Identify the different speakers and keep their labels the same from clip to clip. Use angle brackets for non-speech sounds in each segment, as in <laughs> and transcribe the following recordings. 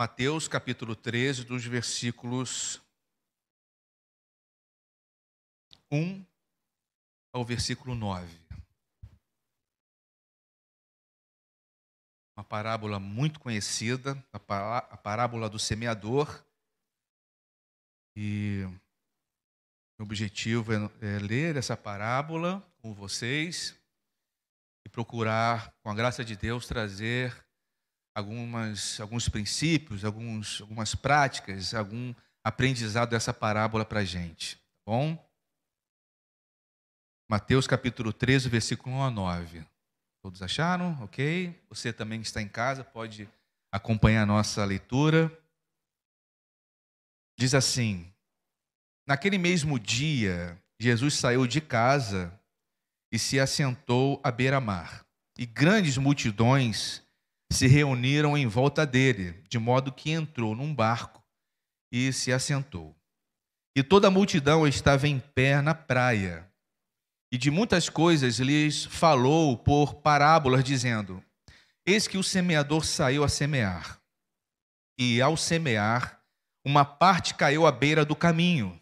Speaker 1: Mateus capítulo 13, dos versículos 1 ao versículo 9. Uma parábola muito conhecida, a parábola do semeador. E o objetivo é ler essa parábola com vocês e procurar, com a graça de Deus, trazer algumas, alguns princípios, alguns, algumas práticas, algum aprendizado dessa parábola para a gente. Tá bom? Mateus capítulo 13, versículo 1 a 9. Todos acharam? Ok? Você também que está em casa pode acompanhar a nossa leitura. Diz assim: Naquele mesmo dia, Jesus saiu de casa e se assentou à beira-mar. E grandes multidões se reuniram em volta dele, de modo que entrou num barco e se assentou. E toda a multidão estava em pé na praia. E de muitas coisas lhes falou por parábolas, dizendo: Eis que o semeador saiu a semear. E ao semear, uma parte caiu à beira do caminho,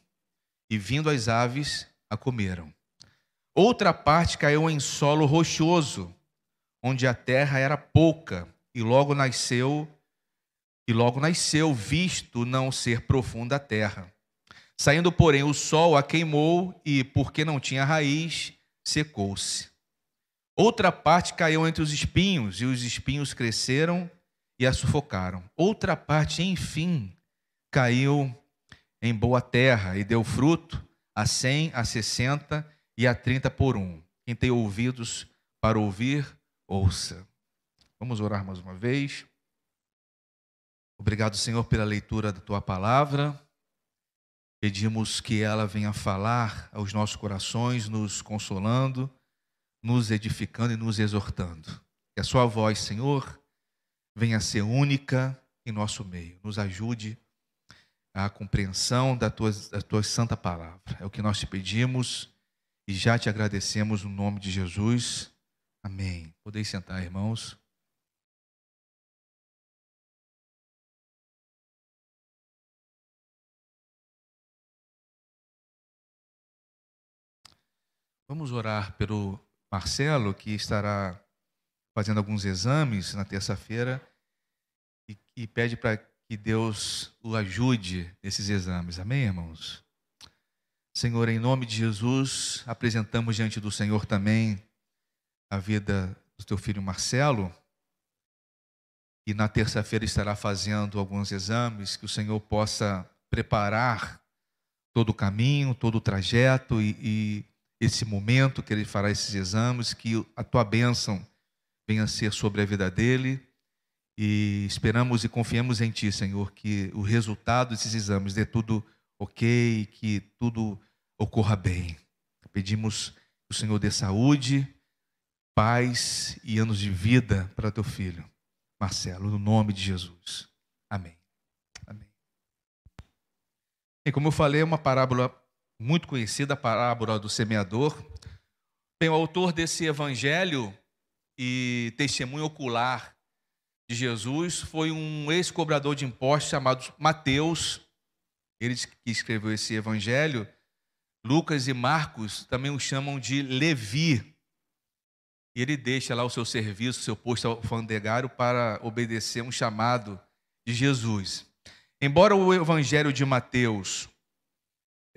Speaker 1: e vindo as aves, a comeram. Outra parte caiu em solo rochoso, onde a terra era pouca, e logo nasceu, e logo nasceu, visto não ser profunda a terra. Saindo, porém, o sol a queimou, e, porque não tinha raiz, secou-se. Outra parte caiu entre os espinhos, e os espinhos cresceram e a sufocaram. Outra parte, enfim, caiu em boa terra e deu fruto a cem, a sessenta e a trinta por um. Quem tem ouvidos para ouvir, ouça. Vamos orar mais uma vez. Obrigado, Senhor, pela leitura da tua palavra. Pedimos que ela venha falar aos nossos corações, nos consolando, nos edificando e nos exortando. Que a sua voz, Senhor, venha ser única em nosso meio. Nos ajude a compreensão da tua, da tua santa palavra. É o que nós te pedimos e já te agradecemos no nome de Jesus. Amém. Podeis sentar, irmãos. Vamos orar pelo Marcelo, que estará fazendo alguns exames na terça-feira e, e pede para que Deus o ajude nesses exames. Amém, irmãos? Senhor, em nome de Jesus, apresentamos diante do Senhor também a vida do teu filho Marcelo, e na terça-feira estará fazendo alguns exames, que o Senhor possa preparar todo o caminho, todo o trajeto e, e esse momento que ele fará esses exames, que a tua bênção venha a ser sobre a vida dele e esperamos e confiamos em Ti, Senhor, que o resultado desses exames dê tudo ok, que tudo ocorra bem. Pedimos que o Senhor dê saúde, paz e anos de vida para teu filho, Marcelo, no nome de Jesus. Amém. Amém. E como eu falei, é uma parábola muito conhecida, a parábola do semeador. Bem, o autor desse evangelho e testemunho ocular de Jesus foi um ex-cobrador de impostos chamado Mateus. Ele que escreveu esse evangelho. Lucas e Marcos também o chamam de Levi. E ele deixa lá o seu serviço, o seu posto alfandegário para obedecer um chamado de Jesus. Embora o evangelho de Mateus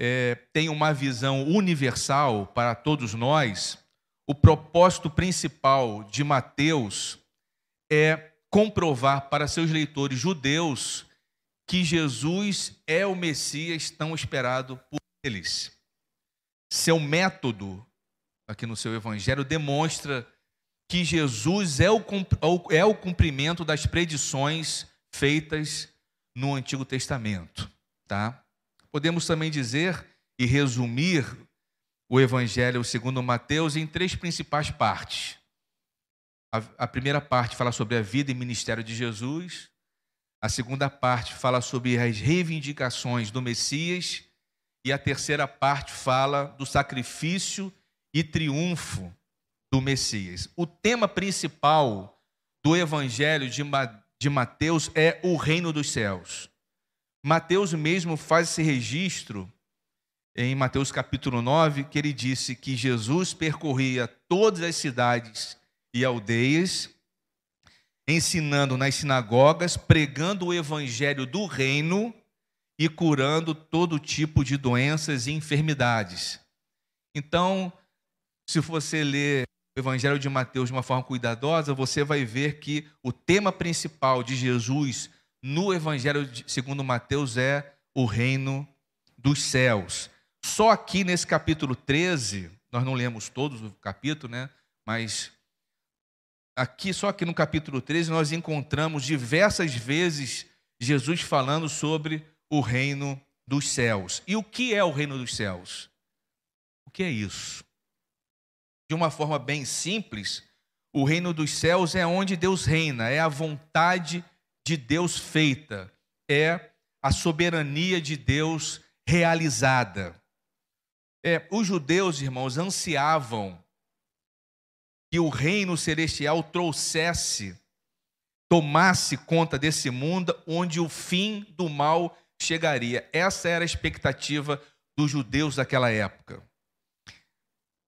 Speaker 1: é, tenha uma visão universal para todos nós, o propósito principal de Mateus é comprovar para seus leitores judeus que Jesus é o Messias tão esperado por eles. Seu método, aqui no seu evangelho, demonstra que Jesus é o, é o cumprimento das predições feitas no Antigo Testamento. Tá? Podemos também dizer e resumir o Evangelho segundo Mateus em três principais partes. A, primeira parte fala sobre a vida e ministério de Jesus. A segunda parte fala sobre as reivindicações do Messias. E a terceira parte fala do sacrifício e triunfo do Messias. O tema principal do Evangelho de, de Mateus é o reino dos céus. Mateus mesmo faz esse registro em Mateus capítulo 9, que ele disse que Jesus percorria todas as cidades e aldeias, ensinando nas sinagogas, pregando o evangelho do reino e curando todo tipo de doenças e enfermidades. Então, se você ler o Evangelho de Mateus de uma forma cuidadosa, você vai ver que o tema principal de Jesus no Evangelho segundo Mateus é o reino dos céus. Só aqui nesse capítulo 13, nós não lemos todos o capítulo, né? Mas aqui, só aqui no capítulo 13, nós encontramos diversas vezes Jesus falando sobre o reino dos céus. E o que é o reino dos céus? O que é isso? de uma forma bem simples, o reino dos céus é onde Deus reina, é a vontade de Deus feita, é a soberania de Deus realizada. É, os judeus, irmãos, ansiavam que o reino celestial trouxesse, tomasse conta desse mundo onde o fim do mal chegaria. Essa era a expectativa dos judeus daquela época.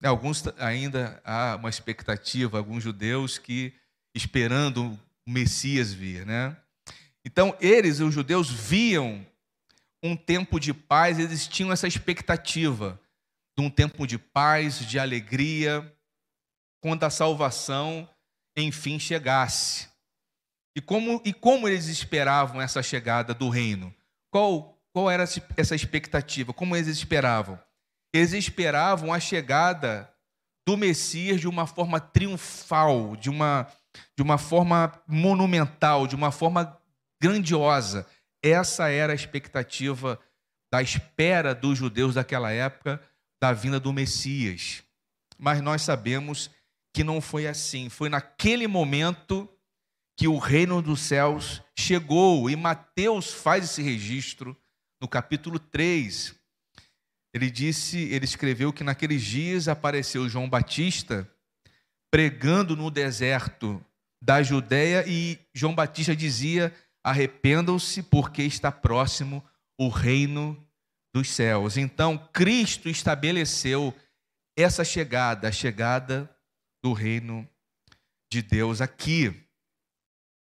Speaker 1: Alguns ainda há uma expectativa, alguns judeus que esperando o Messias vir, né? Então, eles, os judeus, viam um tempo de paz, eles tinham essa expectativa de um tempo de paz, de alegria, quando a salvação enfim chegasse. E como, e como eles esperavam essa chegada do reino? Qual, qual era essa expectativa? Como eles esperavam? Eles esperavam a chegada do Messias de uma forma triunfal, de uma, de uma forma monumental, de uma forma grandiosa. Essa era a expectativa da espera dos judeus daquela época da vinda do Messias. Mas nós sabemos que não foi assim. Foi naquele momento que o reino dos céus chegou, e Mateus faz esse registro no capítulo 3. Ele disse, ele escreveu que naqueles dias apareceu João Batista pregando no deserto da Judéia e João Batista dizia: "Arrependam-se, porque está próximo o reino dos céus". Então, Cristo estabeleceu essa chegada, a chegada do reino de Deus aqui.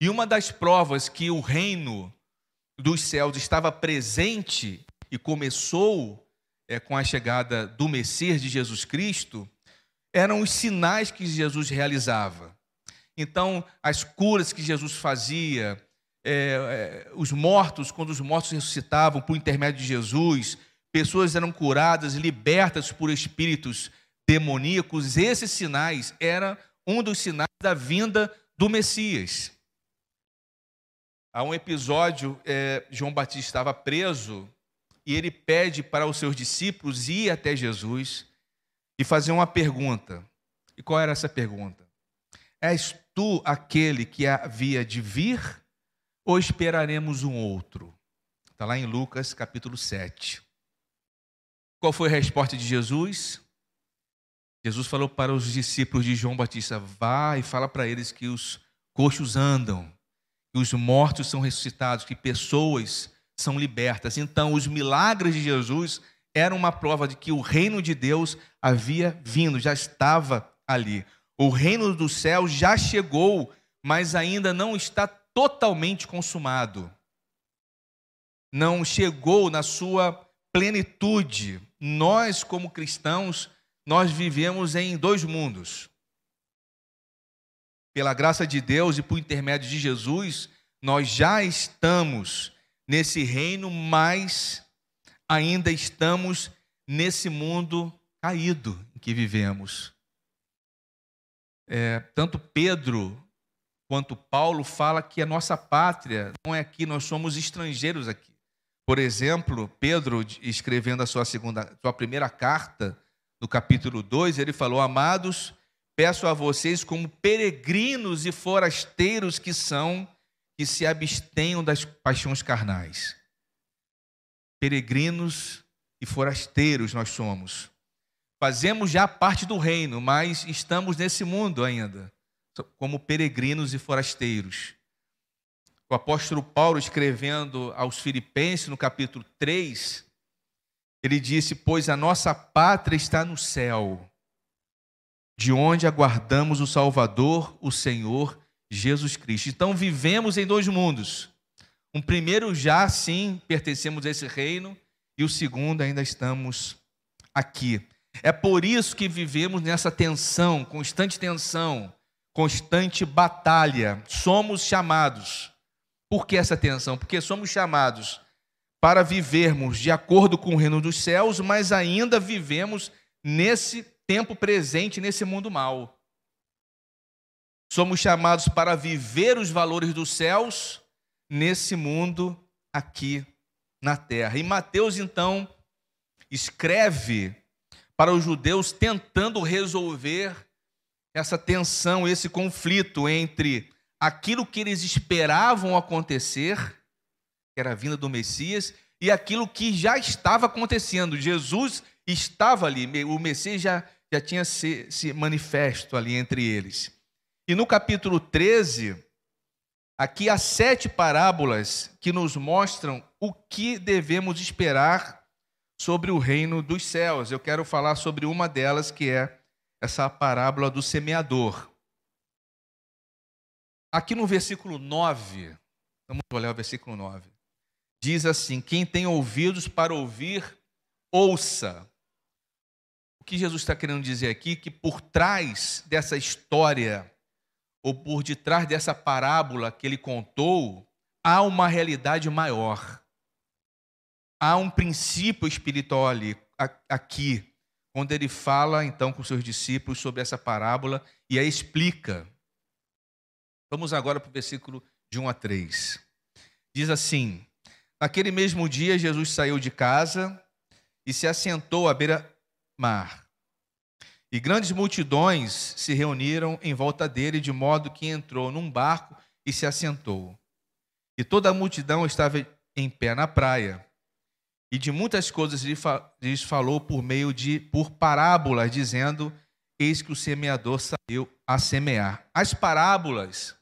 Speaker 1: E uma das provas que o reino dos céus estava presente e começou é, com a chegada do Messias de Jesus Cristo, eram os sinais que Jesus realizava. Então, as curas que Jesus fazia, é, é, os mortos, quando os mortos ressuscitavam por intermédio de Jesus, pessoas eram curadas, libertas por espíritos demoníacos, esses sinais eram um dos sinais da vinda do Messias. Há um episódio, é, João Batista estava preso e ele pede para os seus discípulos ir até Jesus e fazer uma pergunta. E qual era essa pergunta? És tu aquele que havia de vir ou esperaremos um outro? Está lá em Lucas capítulo 7. Qual foi a resposta de Jesus? Jesus falou para os discípulos de João Batista: vá e fala para eles que os coxos andam, que os mortos são ressuscitados, que pessoas são libertas. Então, os milagres de Jesus eram uma prova de que o reino de Deus havia vindo, já estava ali. O reino do céu já chegou, mas ainda não está totalmente consumado. Não chegou na sua plenitude. Nós, como cristãos, nós vivemos em dois mundos. Pela graça de Deus e por intermédio de Jesus, nós já estamos nesse reino, mas ainda estamos nesse mundo caído em que vivemos. É, tanto Pedro quanto Paulo fala que a nossa pátria não é aqui, nós somos estrangeiros aqui. Por exemplo, Pedro escrevendo a sua segunda, sua primeira carta, no capítulo 2, ele falou: "Amados, peço a vocês como peregrinos e forasteiros que são, que se abstenham das paixões carnais. Peregrinos e forasteiros nós somos. Fazemos já parte do reino, mas estamos nesse mundo ainda, como peregrinos e forasteiros. o apóstolo Paulo, escrevendo aos Filipenses, no capítulo 3, ele disse: Pois a nossa pátria está no céu, de onde aguardamos o Salvador, o Senhor Jesus Cristo. Então vivemos em dois mundos. Um primeiro já sim pertencemos a esse reino, e o segundo ainda estamos aqui. É por isso que vivemos nessa tensão, constante tensão, constante batalha. Somos chamados por que essa tensão? Porque somos chamados para vivermos de acordo com o reino dos céus, mas ainda vivemos nesse tempo presente, nesse mundo mal. Somos chamados para viver os valores dos céus nesse mundo aqui na terra. E Mateus, então, escreve para os judeus tentando resolver essa tensão, esse conflito entre aquilo que eles esperavam acontecer, que era a vinda do Messias, e aquilo que já estava acontecendo. Jesus estava ali, o Messias já, já tinha se, se manifesto ali entre eles. E no capítulo 13, aqui há sete parábolas que nos mostram o que devemos esperar sobre o reino dos céus. Eu quero falar sobre uma delas, que é essa parábola do semeador. Aqui no versículo 9, vamos olhar o versículo 9. Diz assim: Quem tem ouvidos para ouvir, ouça. O que Jesus está querendo dizer aqui? Que por trás dessa história, ou por detrás dessa parábola que ele contou, há uma realidade maior. Há um princípio espiritual ali, aqui, quando ele fala então com seus discípulos sobre essa parábola e a explica. Vamos agora para o versículo de 1 a 3. Diz assim: Naquele mesmo dia, Jesus saiu de casa e se assentou à beira-mar. E grandes multidões se reuniram em volta dele, de modo que entrou num barco e se assentou. E toda a multidão estava em pé na praia. E de muitas coisas lhes falou por meio de por parábolas, dizendo: Eis que o semeador saiu a semear. As parábolas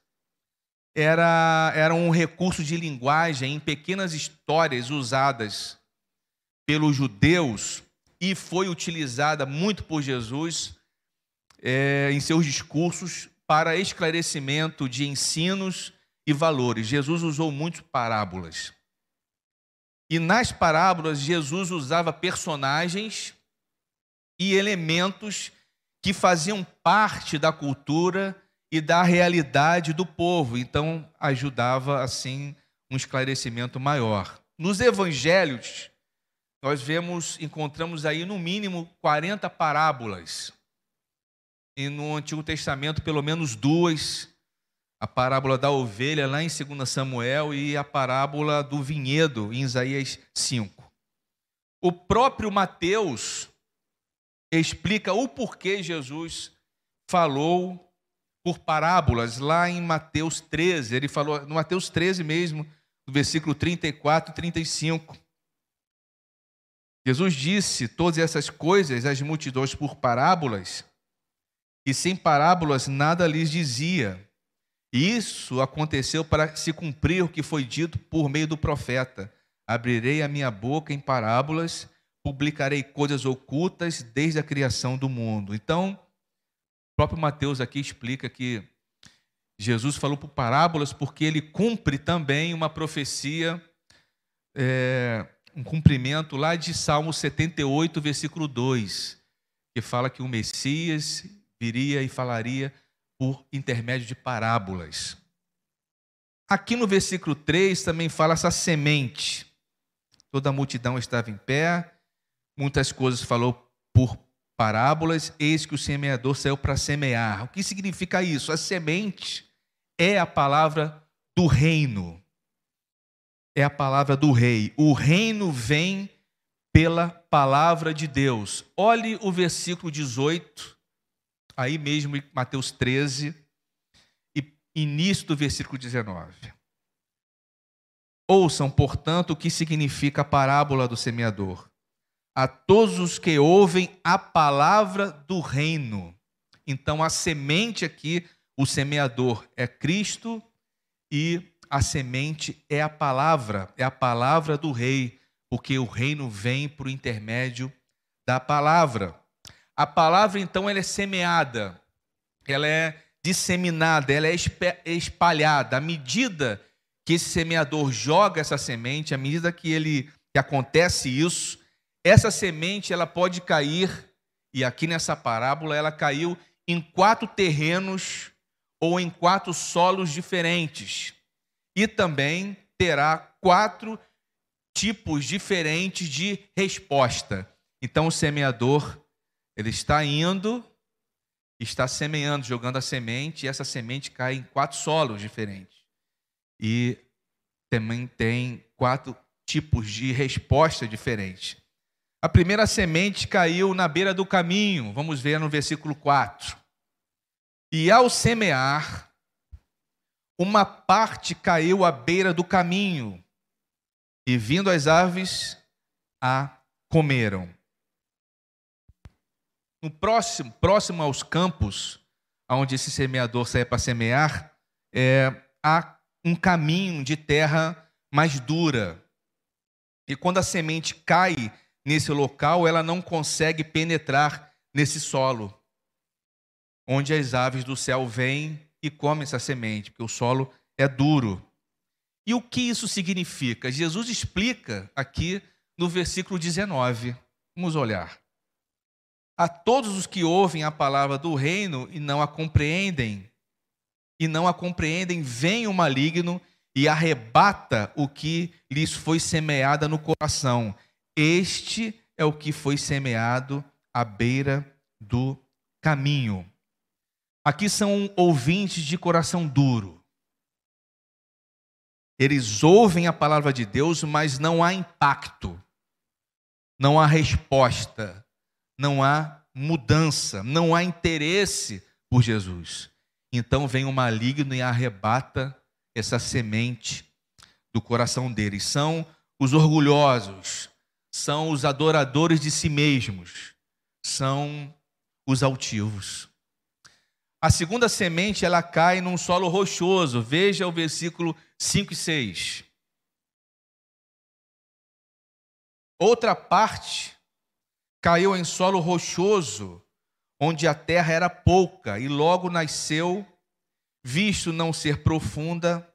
Speaker 1: era, era um recurso de linguagem em pequenas histórias usadas pelos judeus e foi utilizada muito por Jesus é, em seus discursos para esclarecimento de ensinos e valores. Jesus usou muitas parábolas. E nas parábolas, Jesus usava personagens e elementos que faziam parte da cultura e da realidade do povo. Então, ajudava, assim, um esclarecimento maior. Nos evangelhos, nós vemos, encontramos aí no mínimo 40 parábolas. E no Antigo Testamento, pelo menos duas. A parábola da ovelha, lá em 2 Samuel, e a parábola do vinhedo, em Isaías 5. O próprio Mateus explica o porquê Jesus falou por parábolas lá em Mateus 13. Ele falou, no Mateus 13 mesmo, no versículo 34 e 35. Jesus disse todas essas coisas às multidões por parábolas, e sem parábolas nada lhes dizia. Isso aconteceu para se cumprir o que foi dito por meio do profeta: Abrirei a minha boca em parábolas, publicarei coisas ocultas desde a criação do mundo. Então, o próprio Mateus aqui explica que Jesus falou por parábolas porque ele cumpre também uma profecia, é, um cumprimento lá de Salmo 78, versículo 2, que fala que o Messias viria e falaria por intermédio de parábolas. Aqui no versículo 3 também fala essa semente. Toda a multidão estava em pé, muitas coisas falou por parábolas, eis que o semeador saiu para semear. O que significa isso? A semente é a palavra do reino. É a palavra do rei. O reino vem pela palavra de Deus. Olhe o versículo 18, aí mesmo em Mateus 13, e início do versículo 19. Ouçam, portanto, o que significa a parábola do semeador a todos os que ouvem a palavra do reino. Então, a semente aqui, o semeador é Cristo e a semente é a palavra, é a palavra do rei, porque o reino vem por intermédio da palavra. A palavra, então, ela é semeada, ela é disseminada, ela é espalhada. À medida que esse semeador joga essa semente, à medida que ele que acontece isso, essa semente ela pode cair, e aqui nessa parábola ela caiu em quatro terrenos ou em quatro solos diferentes. E também terá quatro tipos diferentes de resposta. Então o semeador, ele está indo, está semeando, jogando a semente, e essa semente cai em quatro solos diferentes. E também tem quatro tipos de resposta diferentes. A primeira semente caiu na beira do caminho, vamos ver no versículo 4. E ao semear, uma parte caiu à beira do caminho, e vindo as aves, a comeram. No próximo, próximo aos campos, onde esse semeador sai para semear, é, há um caminho de terra mais dura. E quando a semente cai nesse local, ela não consegue penetrar nesse solo, onde as aves do céu vêm e comem essa semente, porque o solo é duro. E o que isso significa? Jesus explica aqui no versículo 19. Vamos olhar. A todos os que ouvem a palavra do reino e não a compreendem, e não a compreendem, vem o maligno e arrebata o que lhes foi semeado no coração. Este é o que foi semeado à beira do caminho. Aqui são ouvintes de coração duro. Eles ouvem a palavra de Deus, mas não há impacto, não há resposta, não há mudança, não há interesse por Jesus. Então vem o maligno e arrebata essa semente do coração deles. São os orgulhosos, são os adoradores de si mesmos, são os altivos. A segunda semente, ela cai num solo rochoso. Veja o versículo 5 e 6. Outra parte caiu em solo rochoso, onde a terra era pouca, e logo nasceu, visto não ser profunda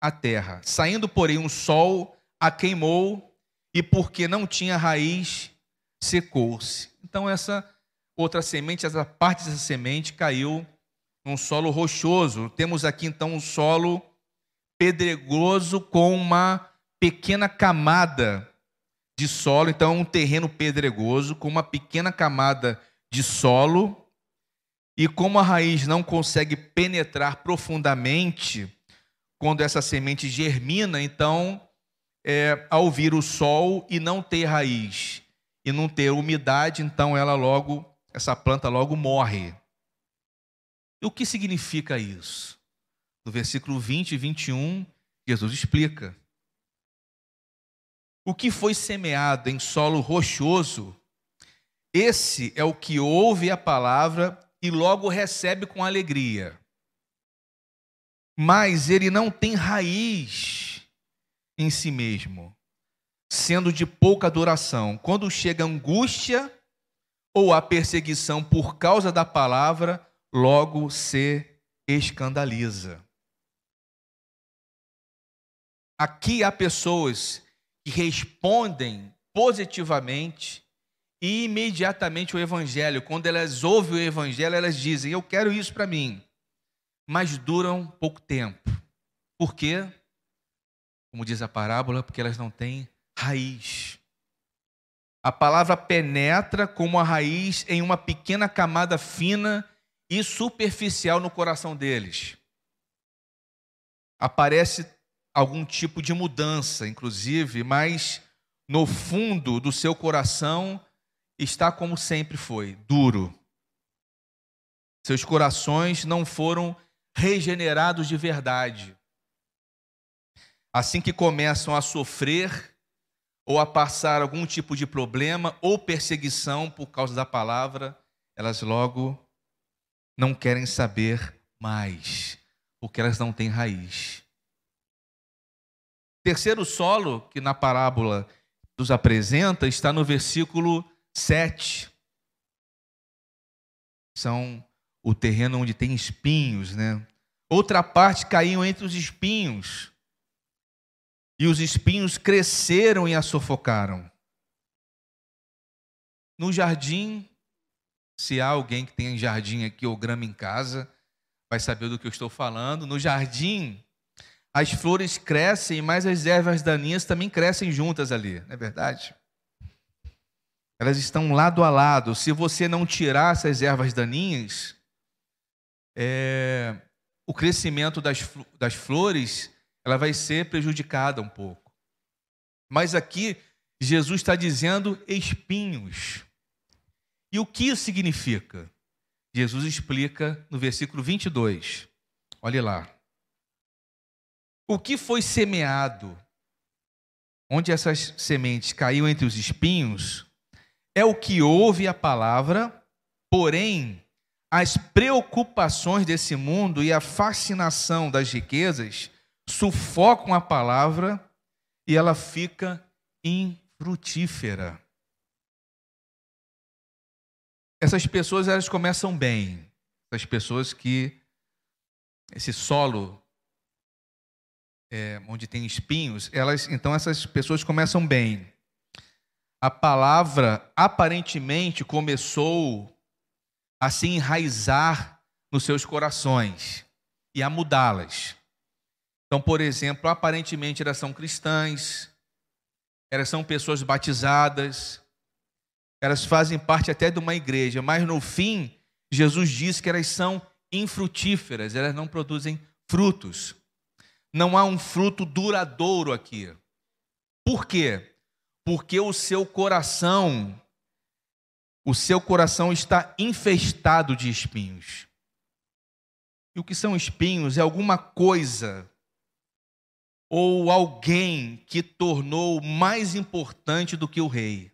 Speaker 1: a terra. Saindo, porém, um sol a queimou, e porque não tinha raiz, secou-se. Então, essa outra semente, essa parte dessa semente caiu num solo rochoso. Temos aqui então um solo pedregoso com uma pequena camada de solo, então um terreno pedregoso com uma pequena camada de solo. E como a raiz não consegue penetrar profundamente quando essa semente germina, então é, ao vir o sol e não ter raiz e não ter umidade, então ela logo, essa planta logo morre. E o que significa isso? No versículo 20 e 21, Jesus explica. O que foi semeado em solo rochoso, esse é o que ouve a palavra e logo recebe com alegria. Mas ele não tem raiz em si mesmo, sendo de pouca duração. Quando chega angústia ou a perseguição por causa da palavra, logo se escandaliza. Aqui há pessoas respondem positivamente e imediatamente o evangelho. Quando elas ouvem o evangelho, elas dizem: Eu quero isso para mim. Mas duram pouco tempo. Por quê? como diz a parábola, porque elas não têm raiz. A palavra penetra como a raiz em uma pequena camada fina e superficial no coração deles. Aparece algum tipo de mudança, inclusive, mas no fundo do seu coração está como sempre foi, duro. Seus corações não foram regenerados de verdade assim que começam a sofrer ou a passar algum tipo de problema ou perseguição por causa da palavra, elas logo não querem saber mais, porque elas não têm raiz. Terceiro solo que na parábola nos apresenta está no versículo 7. São o terreno onde tem espinhos, né? Outra parte caiu entre os espinhos. E os espinhos cresceram e a sufocaram. No jardim, se há alguém que tem jardim aqui ou grama em casa, vai saber do que eu estou falando. No jardim, as flores crescem, mas as ervas daninhas também crescem juntas ali, não é verdade? Elas estão lado a lado. Se você não tirar essas ervas daninhas, é, o crescimento das, das flores ela vai ser prejudicada um pouco. Mas aqui Jesus está dizendo espinhos. E o que isso significa? Jesus explica no versículo 22. Olhe lá. O que foi semeado, onde essas sementes caíram entre os espinhos, é o que ouve a palavra, porém, as preocupações desse mundo e a fascinação das riquezas sufocam a palavra e ela fica infrutífera. Essas pessoas elas começam bem, essas pessoas que esse solo é, onde tem espinhos, elas, então essas pessoas começam bem. A palavra aparentemente começou a se enraizar nos seus corações e a mudá-las. Então, por exemplo, aparentemente elas são cristãs, elas são pessoas batizadas, elas fazem parte até de uma igreja, mas no fim, Jesus disse que elas são infrutíferas, elas não produzem frutos. Não há um fruto duradouro aqui. Por quê? Porque o seu coração, o seu coração está infestado de espinhos. E o que são espinhos? É alguma coisa ou alguém que tornou mais importante do que o rei.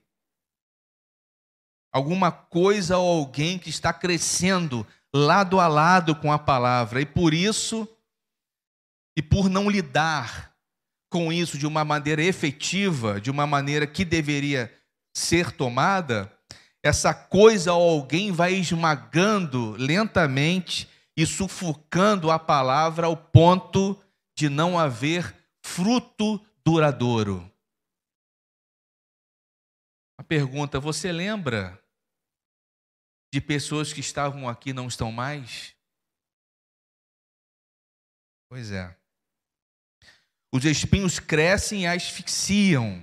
Speaker 1: Alguma coisa ou alguém que está crescendo lado a lado com a palavra e por isso e por não lidar com isso de uma maneira efetiva, de uma maneira que deveria ser tomada, essa coisa ou alguém vai esmagando lentamente e sufocando a palavra ao ponto de não haver fruto duradouro. A pergunta: você lembra de pessoas que estavam aqui não estão mais? Pois é. Os espinhos crescem e asfixiam.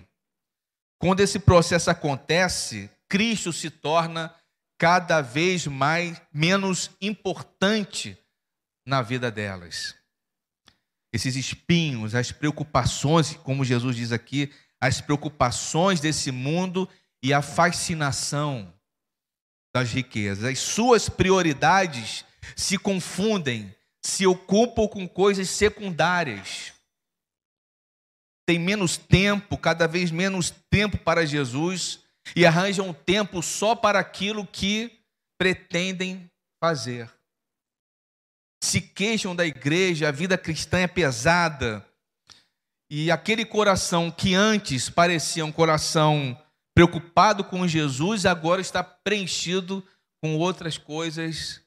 Speaker 1: Quando esse processo acontece, Cristo se torna cada vez mais menos importante na vida delas. Esses espinhos, as preocupações, como Jesus diz aqui, as preocupações desse mundo e a fascinação das riquezas. As suas prioridades se confundem, se ocupam com coisas secundárias tem menos tempo, cada vez menos tempo para Jesus e arranjam tempo só para aquilo que pretendem fazer. Se queixam da igreja, a vida cristã é pesada. E aquele coração que antes parecia um coração preocupado com Jesus, agora está preenchido com outras coisas,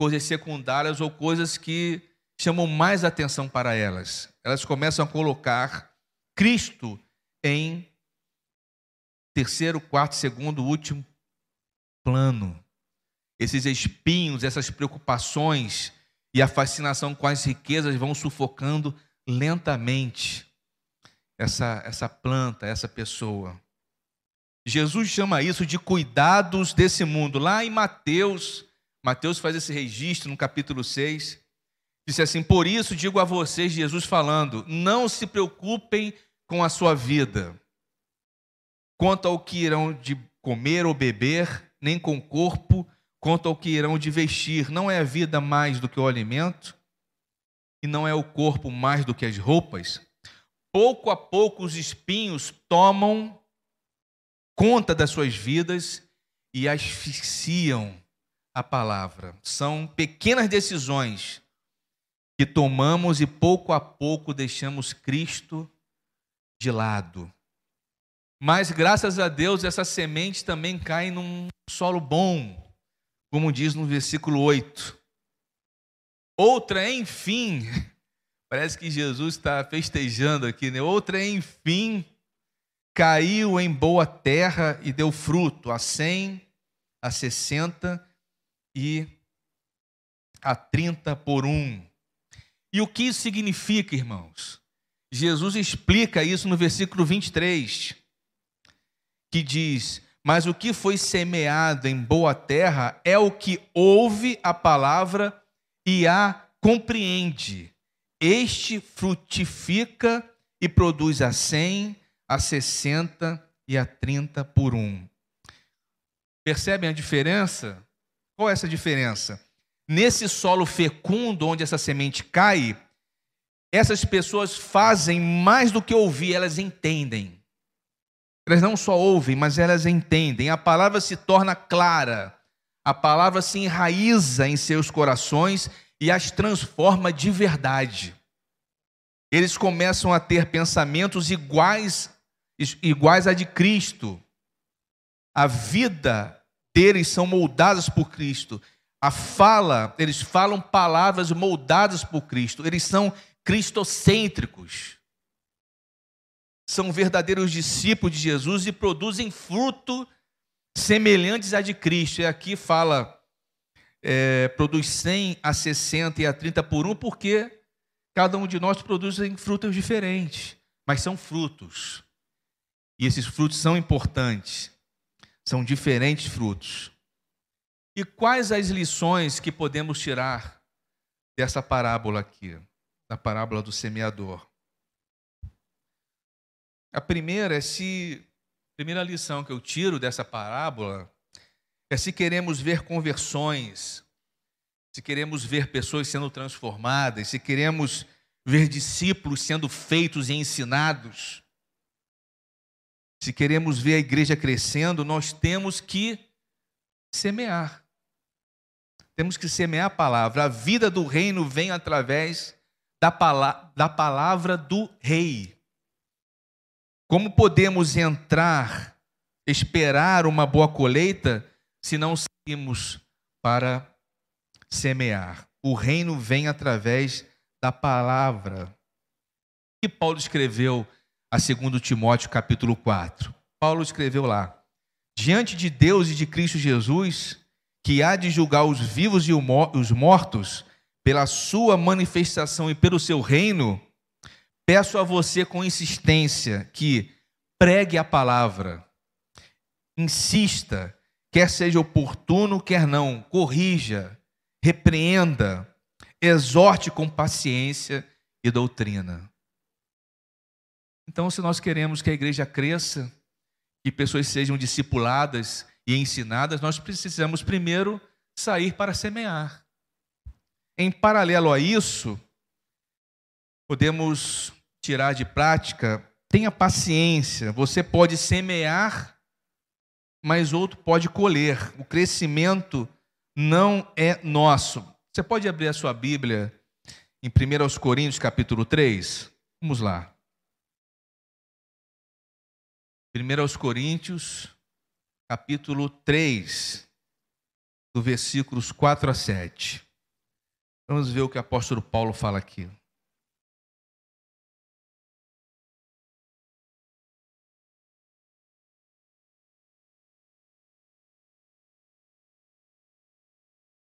Speaker 1: coisas secundárias ou coisas que chamam mais atenção para elas. Elas começam a colocar Cristo em terceiro, quarto, segundo, último plano. Esses espinhos, essas preocupações e a fascinação com as riquezas vão sufocando lentamente essa, essa planta, essa pessoa. Jesus chama isso de cuidados desse mundo. Lá em Mateus, Mateus faz esse registro no capítulo 6. Disse assim: Por isso digo a vocês, Jesus falando, não se preocupem com a sua vida, quanto ao que irão de comer ou beber, nem com o corpo, quanto ao que irão de vestir. Não é a vida mais do que o alimento, e não é o corpo mais do que as roupas. Pouco a pouco os espinhos tomam conta das suas vidas e asfixiam a palavra. São pequenas decisões que tomamos e pouco a pouco deixamos Cristo de lado. Mas graças a Deus essa semente também cai num solo bom, como diz no versículo 8. Outra, enfim, <laughs> parece que Jesus está festejando aqui, né? Outra, enfim, caiu em boa terra e deu fruto, a cem, a sessenta e a trinta por um. E o que isso significa, irmãos? Jesus explica isso no versículo 23 que diz: Mas o que foi semeado em boa terra é o que ouve a palavra e a compreende. Este frutifica e produz a cem, a sessenta e a trinta por um. Percebem a diferença? Qual é essa diferença? Nesse solo fecundo onde essa semente cai, essas pessoas fazem mais do que ouvir, elas entendem. Elas não só ouvem, mas elas entendem. A palavra se torna clara, a palavra se enraiza em seus corações e as transforma de verdade. Eles começam a ter pensamentos iguais, iguais a de Cristo. A vida deles são moldadas por Cristo. A fala, eles falam palavras moldadas por Cristo. Eles são cristocêntricos são verdadeiros discípulos de Jesus e produzem fruto semelhantes a de Cristo. E aqui fala, é, produz 100 a 60 e a 30 por um, porque cada um de nós produz frutos diferentes, mas são frutos. E esses frutos são importantes, são diferentes frutos. E quais as lições que podemos tirar dessa parábola aqui, da parábola do semeador? A primeira é se primeira lição que eu tiro dessa parábola é se queremos ver conversões, se queremos ver pessoas sendo transformadas, se queremos ver discípulos sendo feitos e ensinados, se queremos ver a igreja crescendo, nós temos que semear. Temos que semear a palavra. A vida do reino vem através da, palavra, da palavra do rei. Como podemos entrar, esperar uma boa colheita, se não saímos para semear? O reino vem através da palavra. que Paulo escreveu a 2 Timóteo capítulo 4? Paulo escreveu lá: Diante de Deus e de Cristo Jesus, que há de julgar os vivos e os mortos, pela sua manifestação e pelo seu reino, Peço a você com insistência que pregue a palavra, insista, quer seja oportuno, quer não, corrija, repreenda, exorte com paciência e doutrina. Então, se nós queremos que a igreja cresça, que pessoas sejam discipuladas e ensinadas, nós precisamos primeiro sair para semear. Em paralelo a isso, podemos tirar de prática, tenha paciência. Você pode semear, mas outro pode colher. O crescimento não é nosso. Você pode abrir a sua Bíblia em 1 Coríntios capítulo 3? Vamos lá. 1 Coríntios capítulo 3, do versículos 4 a 7. Vamos ver o que o apóstolo Paulo fala aqui.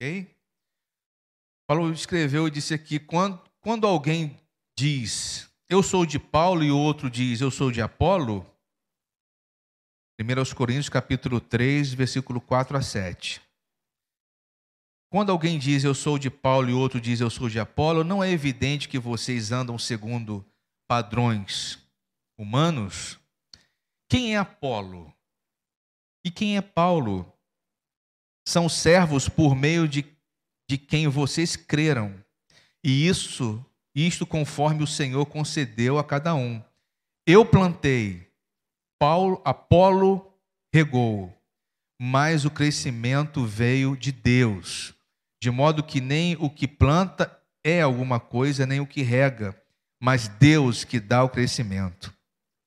Speaker 1: Ok? Paulo escreveu e disse aqui: quando, quando alguém diz, eu sou de Paulo, e o outro diz, eu sou de Apolo, 1 Coríntios capítulo 3, versículo 4 a 7. Quando alguém diz eu sou de Paulo e outro diz eu sou de Apolo, não é evidente que vocês andam segundo padrões humanos? Quem é Apolo? E quem é Paulo? são servos por meio de, de quem vocês creram. E isso, isto conforme o Senhor concedeu a cada um. Eu plantei, Paulo, Apolo regou, mas o crescimento veio de Deus, de modo que nem o que planta é alguma coisa, nem o que rega, mas Deus que dá o crescimento.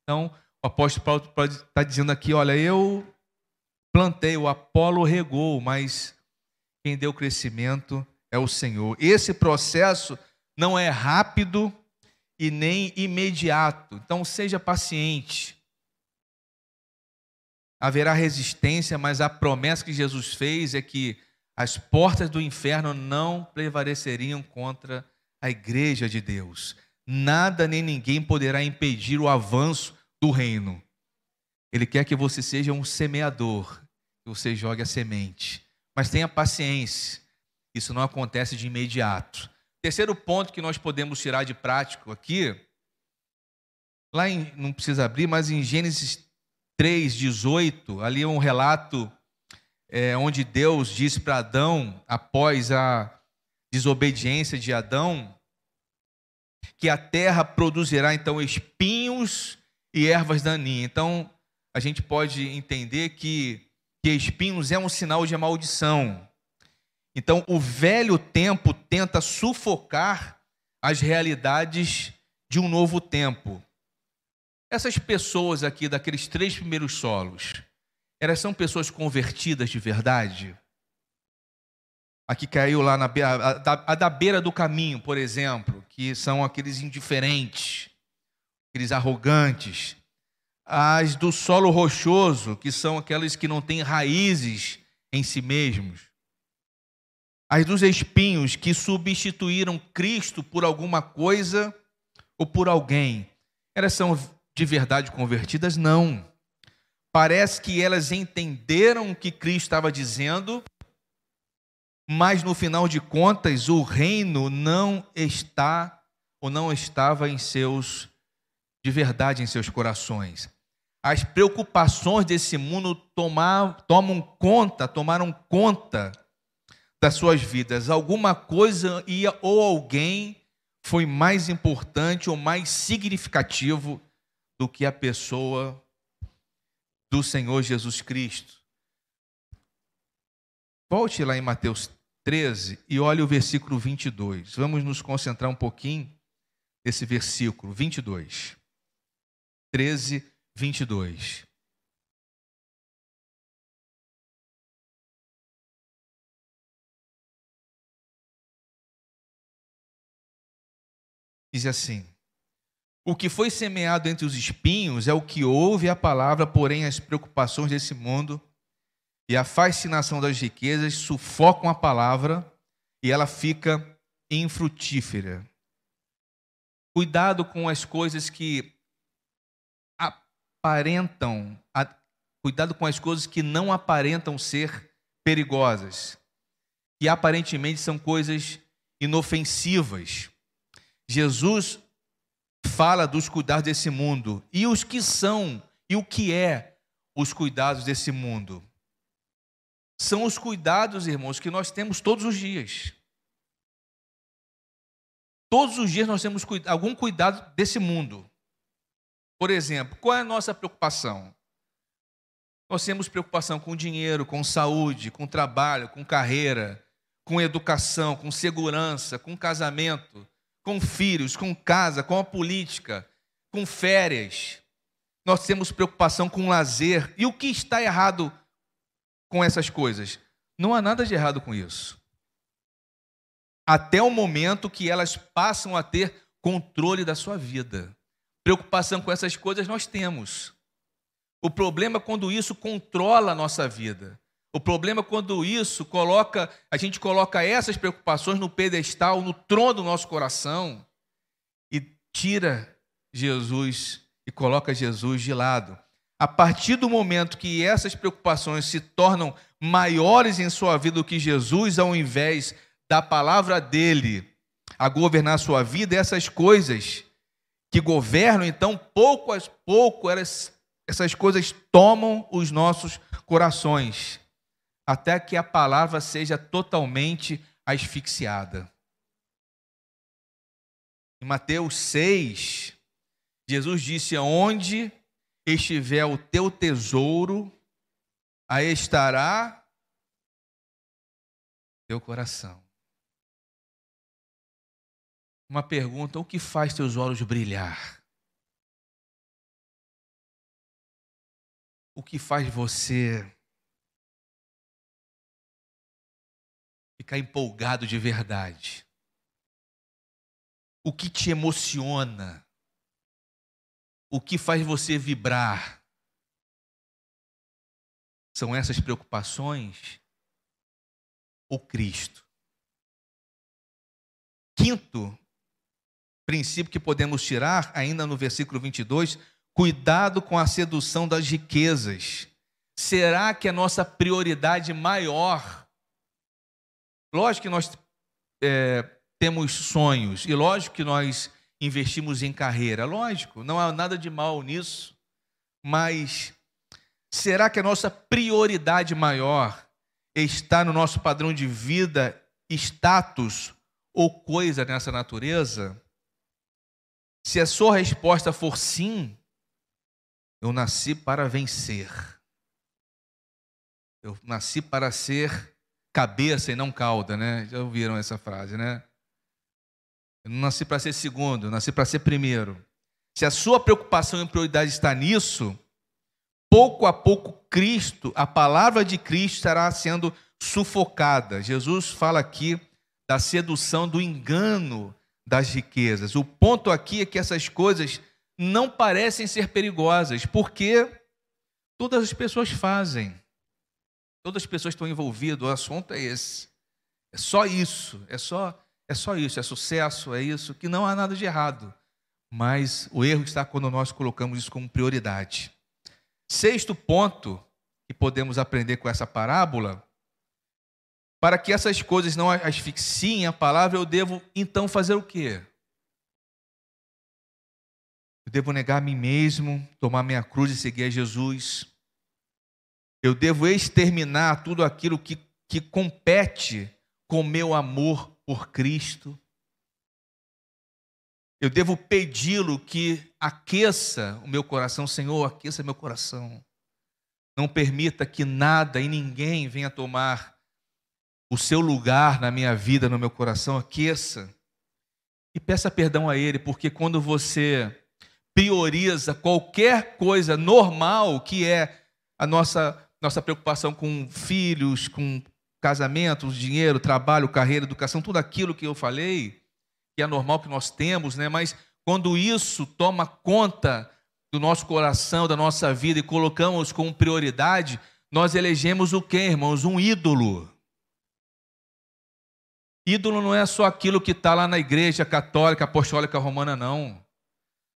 Speaker 1: Então, o apóstolo Paulo está dizendo aqui: olha, eu plantei, o Apolo regou, mas quem deu crescimento é o Senhor. Esse processo não é rápido e nem imediato. Então, seja paciente. Haverá resistência, mas a promessa que Jesus fez é que as portas do inferno não prevaleceriam contra a igreja de Deus. Nada nem ninguém poderá impedir o avanço do reino. Ele quer que você seja um semeador, que você jogue a semente. Mas tenha paciência, isso não acontece de imediato. Terceiro ponto que nós podemos tirar de prático aqui, lá em, não precisa abrir, mas em Gênesis 3, 18, ali é um relato é, onde Deus disse para Adão, após a desobediência de Adão, que a terra produzirá então espinhos e ervas daninhas. Então, a gente pode entender que, que espinhos é um sinal de maldição. Então, o velho tempo tenta sufocar as realidades de um novo tempo. Essas pessoas aqui, daqueles três primeiros solos, elas são pessoas convertidas de verdade? A que caiu lá na a, a da beira do caminho, por exemplo, que são aqueles indiferentes, aqueles arrogantes. As do solo rochoso, que são aquelas que não têm raízes em si mesmos. As dos espinhos, que substituíram Cristo por alguma coisa ou por alguém. Elas são de verdade convertidas? Não. Parece que elas entenderam o que Cristo estava dizendo, mas no final de contas o reino não está ou não estava em seus de verdade em seus corações. As preocupações desse mundo tomar, tomam conta, tomaram conta das suas vidas. Alguma coisa ia ou alguém foi mais importante ou mais significativo do que a pessoa do Senhor Jesus Cristo. Volte lá em Mateus 13 e olhe o versículo 22. Vamos nos concentrar um pouquinho nesse versículo 22. 13, 22. Diz assim: O que foi semeado entre os espinhos é o que ouve a palavra, porém as preocupações desse mundo e a fascinação das riquezas sufocam a palavra e ela fica infrutífera. Cuidado com as coisas que aparentam, cuidado com as coisas que não aparentam ser perigosas, que aparentemente são coisas inofensivas. Jesus fala dos cuidados desse mundo e os que são e o que é os cuidados desse mundo são os cuidados, irmãos, que nós temos todos os dias. Todos os dias nós temos algum cuidado desse mundo. Por exemplo, qual é a nossa preocupação? Nós temos preocupação com dinheiro, com saúde, com trabalho, com carreira, com educação, com segurança, com casamento, com filhos, com casa, com a política, com férias. Nós temos preocupação com lazer. E o que está errado com essas coisas. Não há nada de errado com isso. Até o momento que elas passam a ter controle da sua vida. Preocupação com essas coisas nós temos. O problema é quando isso controla a nossa vida. O problema é quando isso coloca, a gente coloca essas preocupações no pedestal, no trono do nosso coração e tira Jesus e coloca Jesus de lado. A partir do momento que essas preocupações se tornam maiores em sua vida do que Jesus, ao invés da palavra dele a governar a sua vida, essas coisas que governam, então, pouco a pouco, elas, essas coisas tomam os nossos corações, até que a palavra seja totalmente asfixiada. Em Mateus 6, Jesus disse: Onde estiver o teu tesouro, aí estará teu coração. Uma pergunta: o que faz teus olhos brilhar? o que faz você ficar empolgado de verdade? O que te emociona? O que faz você vibrar? São essas preocupações ou Cristo? Quinto princípio que podemos tirar, ainda no versículo 22, cuidado com a sedução das riquezas. Será que a nossa prioridade maior? Lógico que nós é, temos sonhos, e lógico que nós investimos em carreira, lógico, não há nada de mal nisso, mas será que a nossa prioridade maior está no nosso padrão de vida, status ou coisa nessa natureza? Se a sua resposta for sim, eu nasci para vencer. Eu nasci para ser cabeça e não cauda, né? Já ouviram essa frase, né? Eu não nasci para ser segundo, eu nasci para ser primeiro. Se a sua preocupação e prioridade está nisso, pouco a pouco Cristo, a palavra de Cristo estará sendo sufocada. Jesus fala aqui da sedução, do engano das riquezas. O ponto aqui é que essas coisas não parecem ser perigosas, porque todas as pessoas fazem. Todas as pessoas estão envolvidas, o assunto é esse. É só isso, é só é só isso, é sucesso, é isso, que não há nada de errado. Mas o erro está quando nós colocamos isso como prioridade. Sexto ponto que podemos aprender com essa parábola para que essas coisas não asfixiem a palavra, eu devo então fazer o quê? Eu devo negar a mim mesmo, tomar minha cruz e seguir a Jesus. Eu devo exterminar tudo aquilo que, que compete com meu amor por Cristo. Eu devo pedi-lo que aqueça o meu coração, Senhor, aqueça meu coração. Não permita que nada e ninguém venha tomar o seu lugar na minha vida, no meu coração, aqueça. E peça perdão a Ele, porque quando você prioriza qualquer coisa normal, que é a nossa, nossa preocupação com filhos, com casamentos, dinheiro, trabalho, carreira, educação, tudo aquilo que eu falei, que é normal que nós temos, né? mas quando isso toma conta do nosso coração, da nossa vida e colocamos como prioridade, nós elegemos o que, irmãos? Um ídolo. Ídolo não é só aquilo que está lá na igreja católica, apostólica romana, não.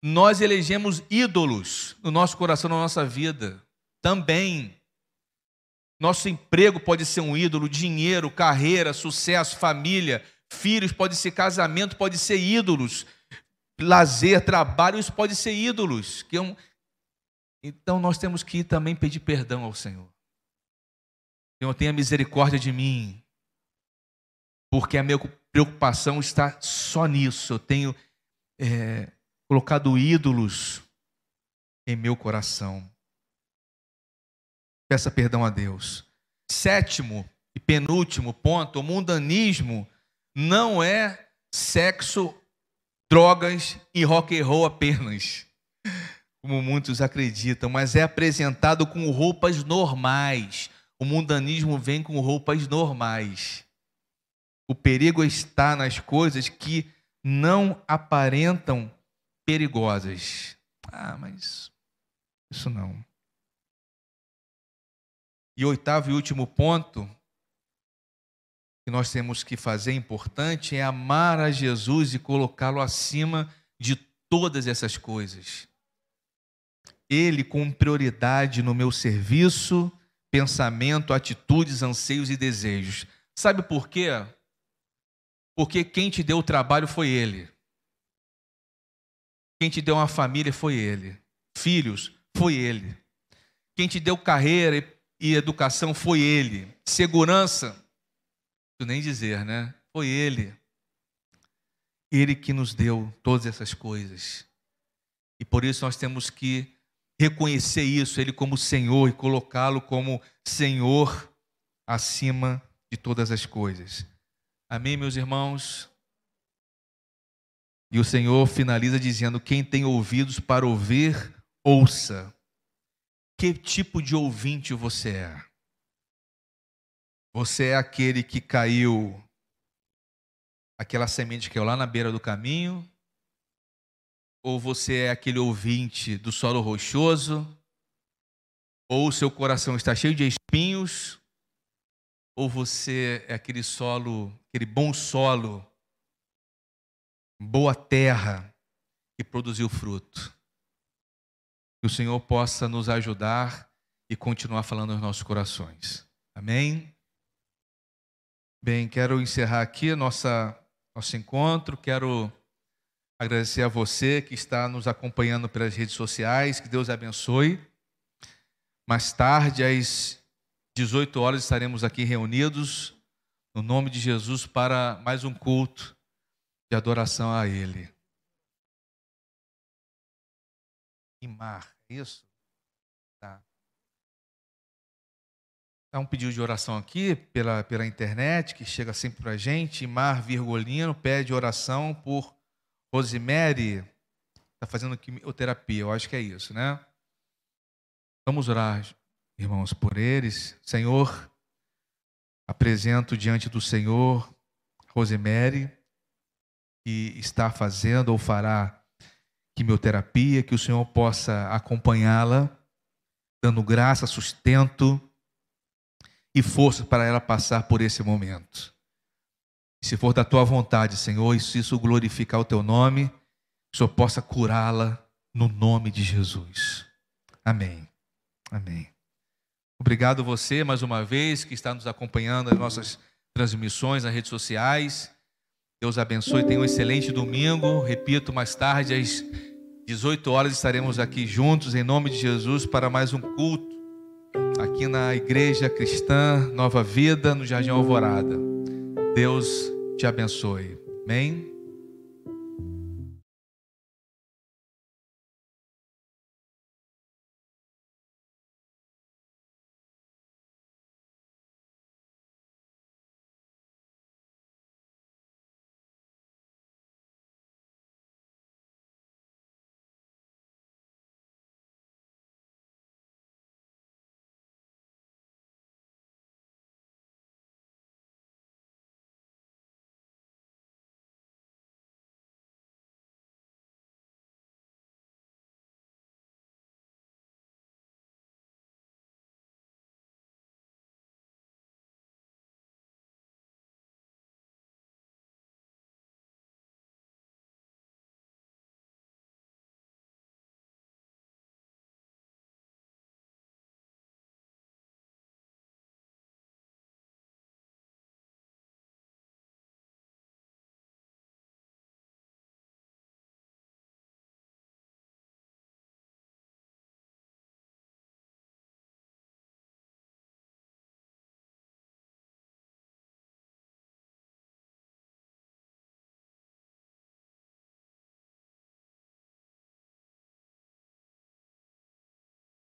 Speaker 1: Nós elegemos ídolos no nosso coração, na nossa vida. Também. Nosso emprego pode ser um ídolo, dinheiro, carreira, sucesso, família, filhos, pode ser casamento, pode ser ídolos. Lazer, trabalho, isso pode ser ídolos. Que é um... Então nós temos que também pedir perdão ao Senhor. Senhor, tenha misericórdia de mim porque a minha preocupação está só nisso. Eu tenho é, colocado ídolos em meu coração. Peça perdão a Deus. Sétimo e penúltimo ponto: o mundanismo não é sexo, drogas e rock and roll apenas, como muitos acreditam, mas é apresentado com roupas normais. O mundanismo vem com roupas normais. O perigo está nas coisas que não aparentam perigosas. Ah, mas isso não. E oitavo e último ponto que nós temos que fazer importante é amar a Jesus e colocá-lo acima de todas essas coisas. Ele com prioridade no meu serviço, pensamento, atitudes, anseios e desejos. Sabe por quê? Porque quem te deu o trabalho foi Ele. Quem te deu uma família foi Ele. Filhos, foi Ele. Quem te deu carreira e educação foi Ele. Segurança, tu nem dizer, né? Foi Ele. Ele que nos deu todas essas coisas. E por isso nós temos que reconhecer isso, Ele como Senhor e colocá-lo como Senhor acima de todas as coisas. Amém, meus irmãos? E o Senhor finaliza dizendo: Quem tem ouvidos para ouvir, ouça. Que tipo de ouvinte você é. Você é aquele que caiu, aquela semente que caiu lá na beira do caminho, ou você é aquele ouvinte do solo rochoso, ou o seu coração está cheio de espinhos, ou você é aquele solo, aquele bom solo, boa terra que produziu fruto. Que o Senhor possa nos ajudar e continuar falando nos nossos corações. Amém? Bem, quero encerrar aqui nossa, nosso encontro. Quero agradecer a você que está nos acompanhando pelas redes sociais. Que Deus abençoe. Mais tarde, às 18 horas, estaremos aqui reunidos no nome de Jesus para mais um culto de adoração a Ele. Imar, isso? Tá. Dá um pedido de oração aqui pela, pela internet, que chega sempre para a gente. Mar Virgolino pede oração por Rosemary. Está fazendo quimioterapia, eu acho que é isso, né? Vamos orar, irmãos, por eles. Senhor, apresento diante do Senhor Rosemary, que está fazendo ou fará quimioterapia, que o Senhor possa acompanhá-la, dando graça, sustento e força para ela passar por esse momento. Se for da tua vontade, Senhor, e se isso glorificar o teu nome, o Senhor possa curá-la no nome de Jesus. Amém. Amém. Obrigado você mais uma vez que está nos acompanhando nas nossas transmissões nas redes sociais. Deus abençoe, tenha um excelente domingo. Repito, mais tarde às 18 horas estaremos aqui juntos em nome de Jesus para mais um culto aqui na Igreja Cristã Nova Vida, no Jardim Alvorada. Deus te abençoe. Amém.